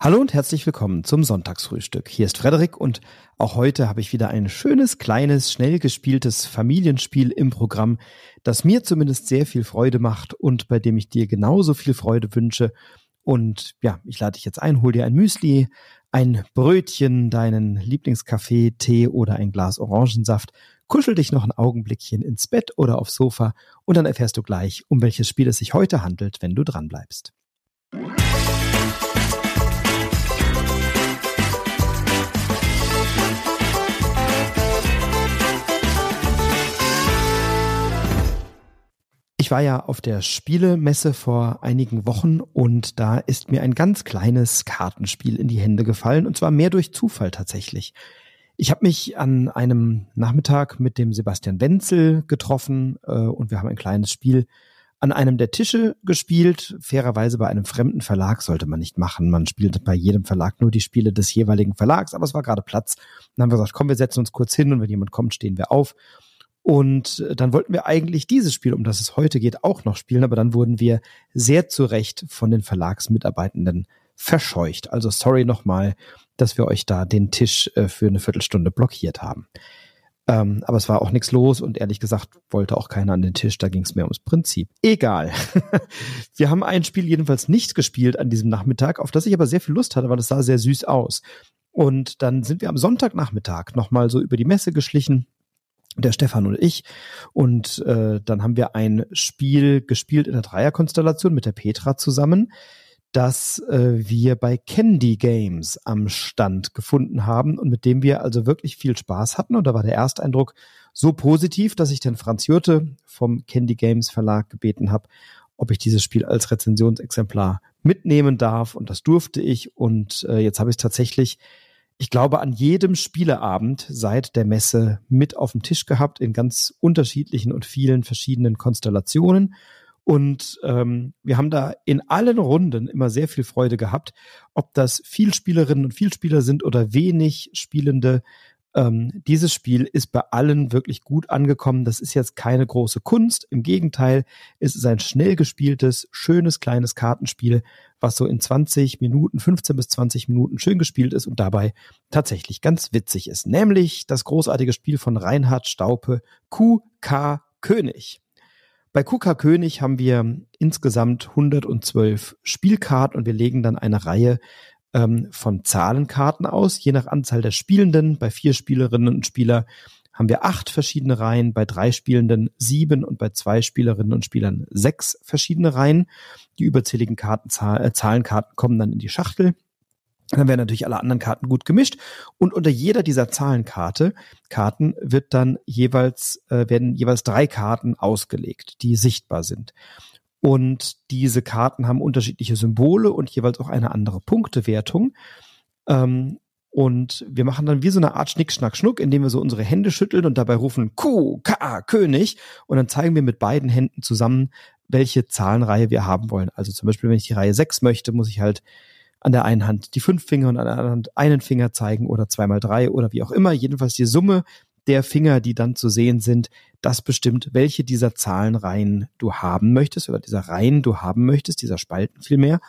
Hallo und herzlich willkommen zum Sonntagsfrühstück. Hier ist Frederik und auch heute habe ich wieder ein schönes, kleines, schnell gespieltes Familienspiel im Programm, das mir zumindest sehr viel Freude macht und bei dem ich dir genauso viel Freude wünsche. Und ja, ich lade dich jetzt ein, hol dir ein Müsli, ein Brötchen, deinen Lieblingskaffee, Tee oder ein Glas Orangensaft, kuschel dich noch ein Augenblickchen ins Bett oder aufs Sofa und dann erfährst du gleich, um welches Spiel es sich heute handelt, wenn du dranbleibst. Ich war ja auf der Spielemesse vor einigen Wochen und da ist mir ein ganz kleines Kartenspiel in die Hände gefallen und zwar mehr durch Zufall tatsächlich. Ich habe mich an einem Nachmittag mit dem Sebastian Wenzel getroffen äh, und wir haben ein kleines Spiel an einem der Tische gespielt. Fairerweise bei einem fremden Verlag sollte man nicht machen. Man spielt bei jedem Verlag nur die Spiele des jeweiligen Verlags, aber es war gerade Platz. Dann haben wir gesagt, komm, wir setzen uns kurz hin und wenn jemand kommt, stehen wir auf. Und dann wollten wir eigentlich dieses Spiel, um das es heute geht, auch noch spielen, aber dann wurden wir sehr zu Recht von den Verlagsmitarbeitenden verscheucht. Also sorry nochmal, dass wir euch da den Tisch äh, für eine Viertelstunde blockiert haben. Ähm, aber es war auch nichts los und ehrlich gesagt wollte auch keiner an den Tisch, da ging es mehr ums Prinzip. Egal. wir haben ein Spiel jedenfalls nicht gespielt an diesem Nachmittag, auf das ich aber sehr viel Lust hatte, weil es sah sehr süß aus. Und dann sind wir am Sonntagnachmittag nochmal so über die Messe geschlichen der Stefan und ich. Und äh, dann haben wir ein Spiel gespielt in der Dreierkonstellation mit der Petra zusammen, das äh, wir bei Candy Games am Stand gefunden haben und mit dem wir also wirklich viel Spaß hatten. Und da war der Ersteindruck so positiv, dass ich den Franz Jürte vom Candy Games Verlag gebeten habe, ob ich dieses Spiel als Rezensionsexemplar mitnehmen darf. Und das durfte ich. Und äh, jetzt habe ich es tatsächlich ich glaube, an jedem Spieleabend seit der Messe mit auf dem Tisch gehabt, in ganz unterschiedlichen und vielen verschiedenen Konstellationen. Und ähm, wir haben da in allen Runden immer sehr viel Freude gehabt, ob das Vielspielerinnen und Vielspieler sind oder wenig Spielende ähm, dieses Spiel ist bei allen wirklich gut angekommen. Das ist jetzt keine große Kunst. Im Gegenteil, es ist ein schnell gespieltes, schönes kleines Kartenspiel, was so in 20 Minuten, 15 bis 20 Minuten schön gespielt ist und dabei tatsächlich ganz witzig ist. Nämlich das großartige Spiel von Reinhard Staupe, QK König. Bei QK König haben wir insgesamt 112 Spielkarten und wir legen dann eine Reihe ähm, von Zahlenkarten aus, je nach Anzahl der Spielenden. Bei vier Spielerinnen und Spieler haben wir acht verschiedene Reihen, bei drei Spielenden sieben und bei zwei Spielerinnen und Spielern sechs verschiedene Reihen. Die überzähligen Kartenzahl, äh, Zahlenkarten kommen dann in die Schachtel. Dann werden natürlich alle anderen Karten gut gemischt und unter jeder dieser Zahlenkarte Karten wird dann jeweils äh, werden jeweils drei Karten ausgelegt, die sichtbar sind. Und diese Karten haben unterschiedliche Symbole und jeweils auch eine andere Punktewertung. Ähm, und wir machen dann wie so eine Art Schnick, Schnack, Schnuck, indem wir so unsere Hände schütteln und dabei rufen Q, K, König. Und dann zeigen wir mit beiden Händen zusammen, welche Zahlenreihe wir haben wollen. Also zum Beispiel, wenn ich die Reihe 6 möchte, muss ich halt an der einen Hand die fünf Finger und an der anderen Hand einen Finger zeigen oder zweimal drei oder wie auch immer. Jedenfalls die Summe der Finger, die dann zu sehen sind, das bestimmt, welche dieser Zahlenreihen du haben möchtest oder dieser Reihen du haben möchtest, dieser Spalten vielmehr.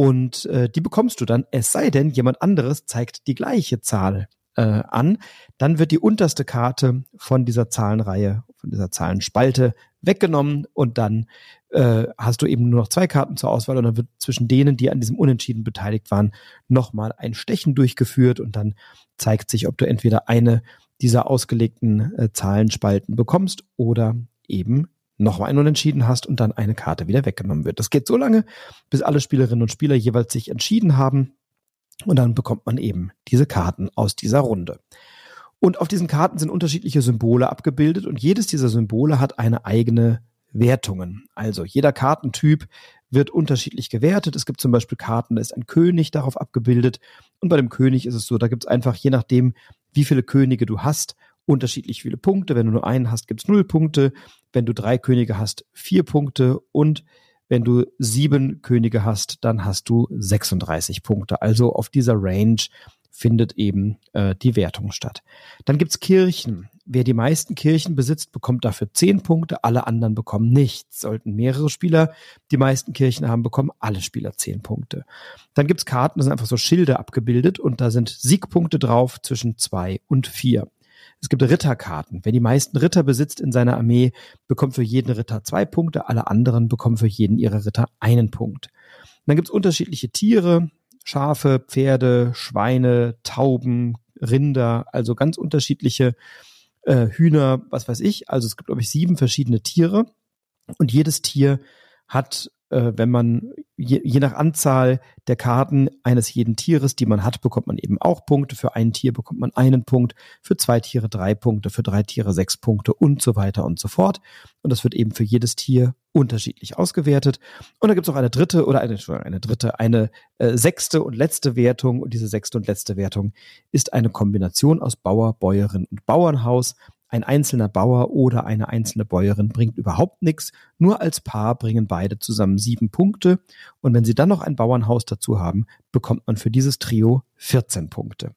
Und äh, die bekommst du dann, es sei denn, jemand anderes zeigt die gleiche Zahl äh, an. Dann wird die unterste Karte von dieser Zahlenreihe, von dieser Zahlenspalte weggenommen und dann äh, hast du eben nur noch zwei Karten zur Auswahl und dann wird zwischen denen, die an diesem Unentschieden beteiligt waren, nochmal ein Stechen durchgeführt und dann zeigt sich, ob du entweder eine dieser ausgelegten äh, Zahlenspalten bekommst oder eben nochmal einen Unentschieden hast und dann eine Karte wieder weggenommen wird. Das geht so lange, bis alle Spielerinnen und Spieler jeweils sich entschieden haben und dann bekommt man eben diese Karten aus dieser Runde. Und auf diesen Karten sind unterschiedliche Symbole abgebildet und jedes dieser Symbole hat eine eigene Wertungen. Also jeder Kartentyp wird unterschiedlich gewertet. Es gibt zum Beispiel Karten, da ist ein König darauf abgebildet. Und bei dem König ist es so, da gibt es einfach, je nachdem, wie viele Könige du hast, unterschiedlich viele Punkte. Wenn du nur einen hast, gibt's null Punkte. Wenn du drei Könige hast, vier Punkte. Und wenn du sieben Könige hast, dann hast du 36 Punkte. Also auf dieser Range findet eben äh, die Wertung statt. Dann gibt's Kirchen. wer die meisten Kirchen besitzt, bekommt dafür zehn Punkte, alle anderen bekommen nichts. Sollten mehrere Spieler die meisten Kirchen haben, bekommen alle Spieler zehn Punkte. Dann gibt's Karten, das sind einfach so Schilde abgebildet und da sind Siegpunkte drauf zwischen zwei und vier. Es gibt Ritterkarten. Wer die meisten Ritter besitzt in seiner Armee, bekommt für jeden Ritter zwei Punkte, alle anderen bekommen für jeden ihrer Ritter einen Punkt. Und dann gibt's unterschiedliche Tiere, Schafe, Pferde, Schweine, Tauben, Rinder, also ganz unterschiedliche äh, Hühner, was weiß ich. Also es gibt, glaube ich, sieben verschiedene Tiere und jedes Tier hat äh, wenn man je, je nach Anzahl der Karten eines jeden Tieres, die man hat, bekommt man eben auch Punkte. Für ein Tier bekommt man einen Punkt, für zwei Tiere drei Punkte, für drei Tiere sechs Punkte und so weiter und so fort. Und das wird eben für jedes Tier unterschiedlich ausgewertet. Und da gibt es auch eine dritte oder eine, eine dritte, eine äh, sechste und letzte Wertung. Und diese sechste und letzte Wertung ist eine Kombination aus Bauer, Bäuerin und Bauernhaus. Ein einzelner Bauer oder eine einzelne Bäuerin bringt überhaupt nichts. Nur als Paar bringen beide zusammen sieben Punkte. Und wenn sie dann noch ein Bauernhaus dazu haben, bekommt man für dieses Trio 14 Punkte.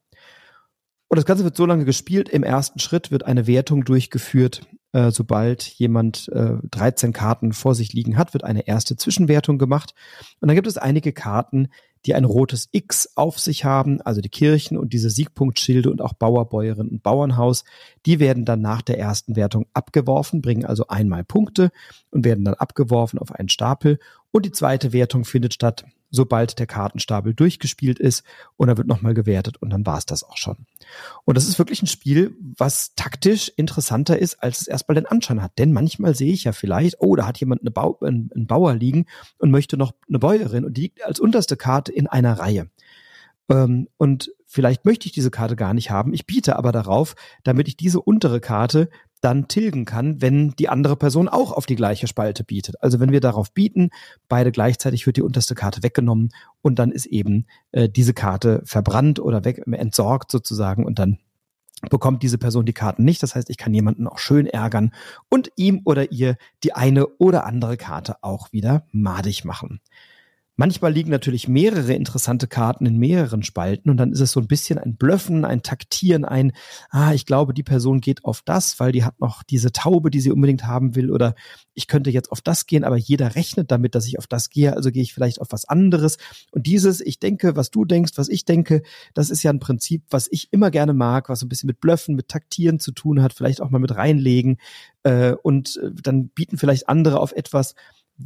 Und das Ganze wird so lange gespielt. Im ersten Schritt wird eine Wertung durchgeführt. Äh, sobald jemand äh, 13 Karten vor sich liegen hat, wird eine erste Zwischenwertung gemacht. Und dann gibt es einige Karten, die ein rotes X auf sich haben, also die Kirchen und diese Siegpunktschilde und auch Bauer, Bäuerin und Bauernhaus, die werden dann nach der ersten Wertung abgeworfen, bringen also einmal Punkte und werden dann abgeworfen auf einen Stapel. Und die zweite Wertung findet statt, sobald der Kartenstapel durchgespielt ist und dann wird nochmal gewertet und dann war es das auch schon. Und das ist wirklich ein Spiel, was taktisch interessanter ist, als es erstmal den Anschein hat. Denn manchmal sehe ich ja vielleicht, oh, da hat jemand eine Bau, einen, einen Bauer liegen und möchte noch eine Bäuerin und die liegt als unterste Karte in einer Reihe. Ähm, und vielleicht möchte ich diese Karte gar nicht haben. Ich biete aber darauf, damit ich diese untere Karte dann tilgen kann, wenn die andere Person auch auf die gleiche Spalte bietet. Also wenn wir darauf bieten, beide gleichzeitig wird die unterste Karte weggenommen und dann ist eben äh, diese Karte verbrannt oder weg, entsorgt sozusagen und dann bekommt diese Person die Karten nicht. Das heißt, ich kann jemanden auch schön ärgern und ihm oder ihr die eine oder andere Karte auch wieder madig machen. Manchmal liegen natürlich mehrere interessante Karten in mehreren Spalten und dann ist es so ein bisschen ein Blöffen, ein Taktieren, ein, ah, ich glaube, die Person geht auf das, weil die hat noch diese Taube, die sie unbedingt haben will oder ich könnte jetzt auf das gehen, aber jeder rechnet damit, dass ich auf das gehe, also gehe ich vielleicht auf was anderes. Und dieses, ich denke, was du denkst, was ich denke, das ist ja ein Prinzip, was ich immer gerne mag, was so ein bisschen mit Blöffen, mit Taktieren zu tun hat, vielleicht auch mal mit reinlegen äh, und äh, dann bieten vielleicht andere auf etwas,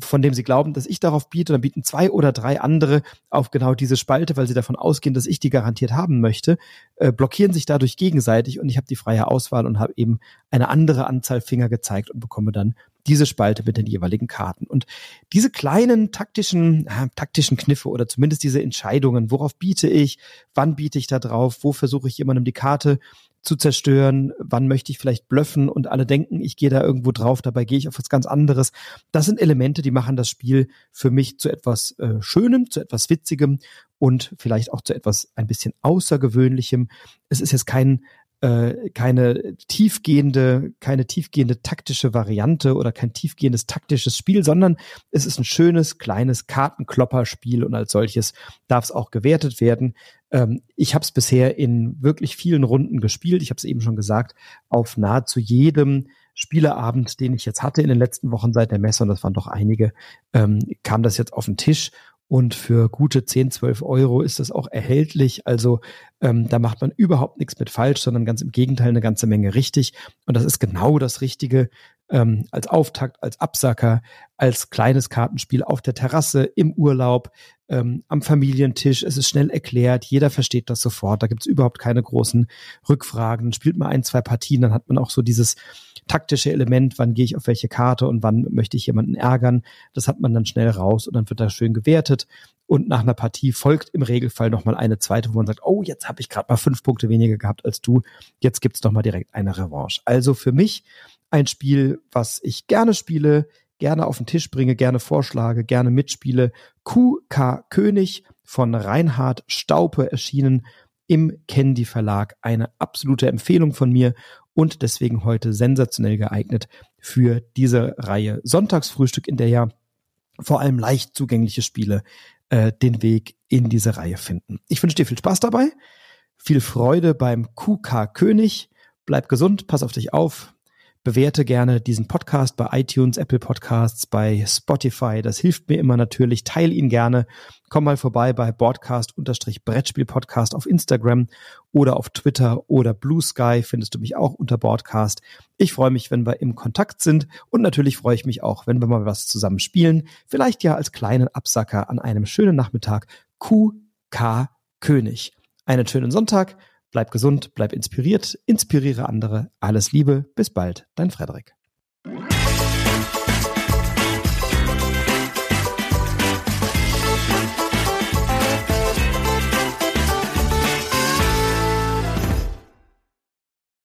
von dem sie glauben, dass ich darauf biete, dann bieten zwei oder drei andere auf genau diese Spalte, weil sie davon ausgehen, dass ich die garantiert haben möchte, äh, blockieren sich dadurch gegenseitig und ich habe die freie Auswahl und habe eben eine andere Anzahl Finger gezeigt und bekomme dann diese Spalte mit den jeweiligen Karten. Und diese kleinen taktischen, äh, taktischen Kniffe oder zumindest diese Entscheidungen, worauf biete ich, wann biete ich da drauf, wo versuche ich jemandem die Karte zu zerstören, wann möchte ich vielleicht blöffen und alle denken, ich gehe da irgendwo drauf, dabei gehe ich auf was ganz anderes. Das sind Elemente, die machen das Spiel für mich zu etwas äh, Schönem, zu etwas Witzigem und vielleicht auch zu etwas ein bisschen Außergewöhnlichem. Es ist jetzt kein äh, keine tiefgehende, keine tiefgehende taktische Variante oder kein tiefgehendes taktisches Spiel, sondern es ist ein schönes, kleines Kartenklopperspiel und als solches darf es auch gewertet werden. Ähm, ich habe es bisher in wirklich vielen Runden gespielt. Ich habe es eben schon gesagt, auf nahezu jedem Spieleabend, den ich jetzt hatte in den letzten Wochen seit der Messe, und das waren doch einige, ähm, kam das jetzt auf den Tisch und für gute 10, 12 Euro ist das auch erhältlich. Also ähm, da macht man überhaupt nichts mit falsch, sondern ganz im Gegenteil eine ganze Menge richtig. Und das ist genau das Richtige ähm, als Auftakt, als Absacker, als kleines Kartenspiel auf der Terrasse, im Urlaub, ähm, am Familientisch. Es ist schnell erklärt, jeder versteht das sofort. Da gibt's überhaupt keine großen Rückfragen. Spielt man ein, zwei Partien, dann hat man auch so dieses taktische Element, wann gehe ich auf welche Karte und wann möchte ich jemanden ärgern. Das hat man dann schnell raus und dann wird da schön gewertet. Und nach einer Partie folgt im Regelfall nochmal eine zweite, wo man sagt, oh, jetzt habe ich gerade mal fünf Punkte weniger gehabt als du. Jetzt gibt's doch mal direkt eine Revanche. Also für mich ein Spiel, was ich gerne spiele, gerne auf den Tisch bringe, gerne vorschlage, gerne mitspiele. QK König von Reinhard Staupe erschienen im Candy Verlag. Eine absolute Empfehlung von mir und deswegen heute sensationell geeignet für diese Reihe Sonntagsfrühstück, in der ja vor allem leicht zugängliche Spiele äh, den Weg in diese Reihe finden. Ich wünsche dir viel Spaß dabei, viel Freude beim QK König Bleib gesund, pass auf dich auf. Bewerte gerne diesen Podcast bei iTunes, Apple Podcasts, bei Spotify. Das hilft mir immer natürlich. Teil ihn gerne. Komm mal vorbei bei Broadcast-Brettspiel-Podcast auf Instagram oder auf Twitter oder Blue Sky findest du mich auch unter Broadcast. Ich freue mich, wenn wir im Kontakt sind und natürlich freue ich mich auch, wenn wir mal was zusammen spielen. Vielleicht ja als kleinen Absacker an einem schönen Nachmittag. QK König. Einen schönen Sonntag. Bleib gesund, bleib inspiriert, inspiriere andere. Alles Liebe, bis bald, dein Frederik.